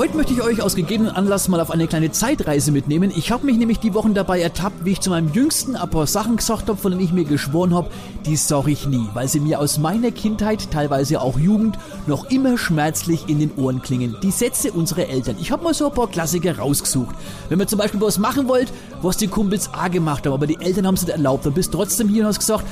Heute möchte ich euch aus gegebenen Anlass mal auf eine kleine Zeitreise mitnehmen. Ich habe mich nämlich die Wochen dabei ertappt, wie ich zu meinem Jüngsten ein paar Sachen gesagt habe, von denen ich mir geschworen habe, die sag ich nie, weil sie mir aus meiner Kindheit, teilweise auch Jugend, noch immer schmerzlich in den Ohren klingen. Die Sätze unserer Eltern. Ich habe mal so ein paar Klassiker rausgesucht. Wenn man zum Beispiel was machen wollt, was die Kumpels A gemacht haben, aber die Eltern haben es nicht erlaubt, dann bist trotzdem hier und hast gesagt,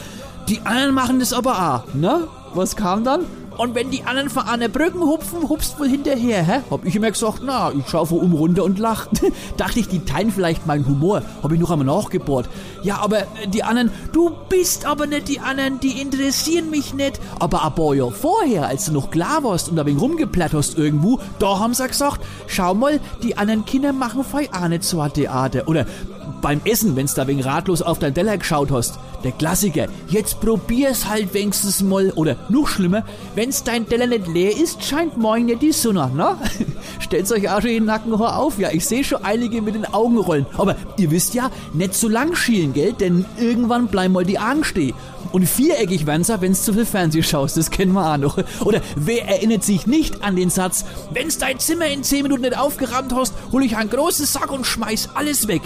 die anderen machen das aber A. Ne? Was kam dann? Und wenn die anderen von einer Brücken hupfen, hupst wohl hinterher, hä? Hab ich immer gesagt, na, ich schau vor um runter und lach. Dachte ich, die teilen vielleicht meinen Humor. Hab ich noch einmal nachgebohrt. Ja, aber äh, die anderen, du bist aber nicht die anderen, die interessieren mich nicht. Aber ein paar Jahre vorher, als du noch klar warst und ein wenig rumgeplatt hast irgendwo, da haben sie gesagt, schau mal, die anderen Kinder machen fei auch nicht so ein Theater. Oder beim Essen, wenn's da wegen ratlos auf dein Teller geschaut hast. Der Klassiker. Jetzt probier's halt wenigstens mal. Oder noch schlimmer, wenn's dein Teller nicht leer ist, scheint morgen ja die Sonne, ne? Stellt's euch auch schon den Nackenhaar auf. Ja, ich sehe schon einige mit den Augen rollen. Aber ihr wisst ja, nicht so lang schielen, gell? Denn irgendwann bleiben mal die Augen stehen. Und viereckig werden's ja, wenn's zu viel Fernseh schaust. Das kennen wir auch noch. Oder wer erinnert sich nicht an den Satz, wenn's dein Zimmer in 10 Minuten nicht aufgerammt hast, hol ich einen großen Sack und schmeiß alles weg.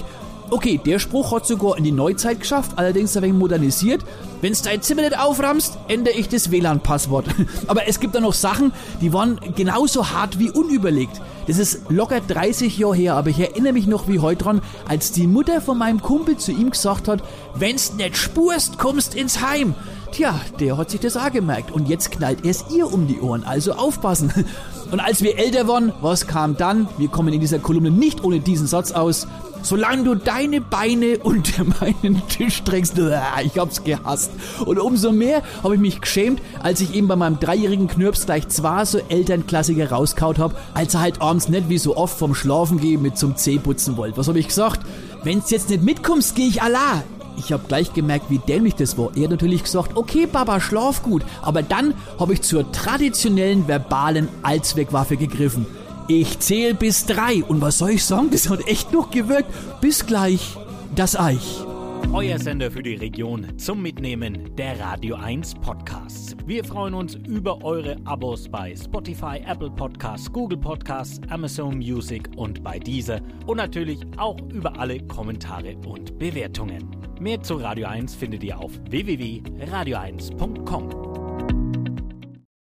Okay, der Spruch hat sogar in die Neuzeit geschafft, allerdings ein wenig modernisiert. Wenn's dein Zimmer nicht auframmst, ändere ich das WLAN-Passwort. Aber es gibt da noch Sachen, die waren genauso hart wie unüberlegt. Das ist locker 30 Jahre her, aber ich erinnere mich noch wie heute dran, als die Mutter von meinem Kumpel zu ihm gesagt hat, wenn's nicht spurst, kommst ins Heim. Tja, der hat sich das auch gemerkt und jetzt knallt es ihr um die Ohren, also aufpassen. Und als wir älter waren, was kam dann? Wir kommen in dieser Kolumne nicht ohne diesen Satz aus. Solange du deine Beine unter meinen Tisch trägst, ich hab's gehasst. Und umso mehr habe ich mich geschämt, als ich eben bei meinem dreijährigen Knirps gleich zwei so Elternklassiker rauskaut hab, als er halt abends nicht wie so oft vom Schlafen gehen mit zum Zeh putzen wollte. Was habe ich gesagt? Wenn's jetzt nicht mitkommst, geh ich Allah. Ich habe gleich gemerkt, wie dämlich das war. Er hat natürlich gesagt, okay Papa, schlaf gut. Aber dann habe ich zur traditionellen verbalen Allzweckwaffe gegriffen. Ich zähl bis drei. Und was soll ich sagen? Das hat echt noch gewirkt. Bis gleich, das Eich. Euer Sender für die Region zum Mitnehmen der Radio 1 Podcasts. Wir freuen uns über eure Abos bei Spotify, Apple Podcasts, Google Podcasts, Amazon Music und bei dieser und natürlich auch über alle Kommentare und Bewertungen. Mehr zu Radio 1 findet ihr auf www.radio1.com.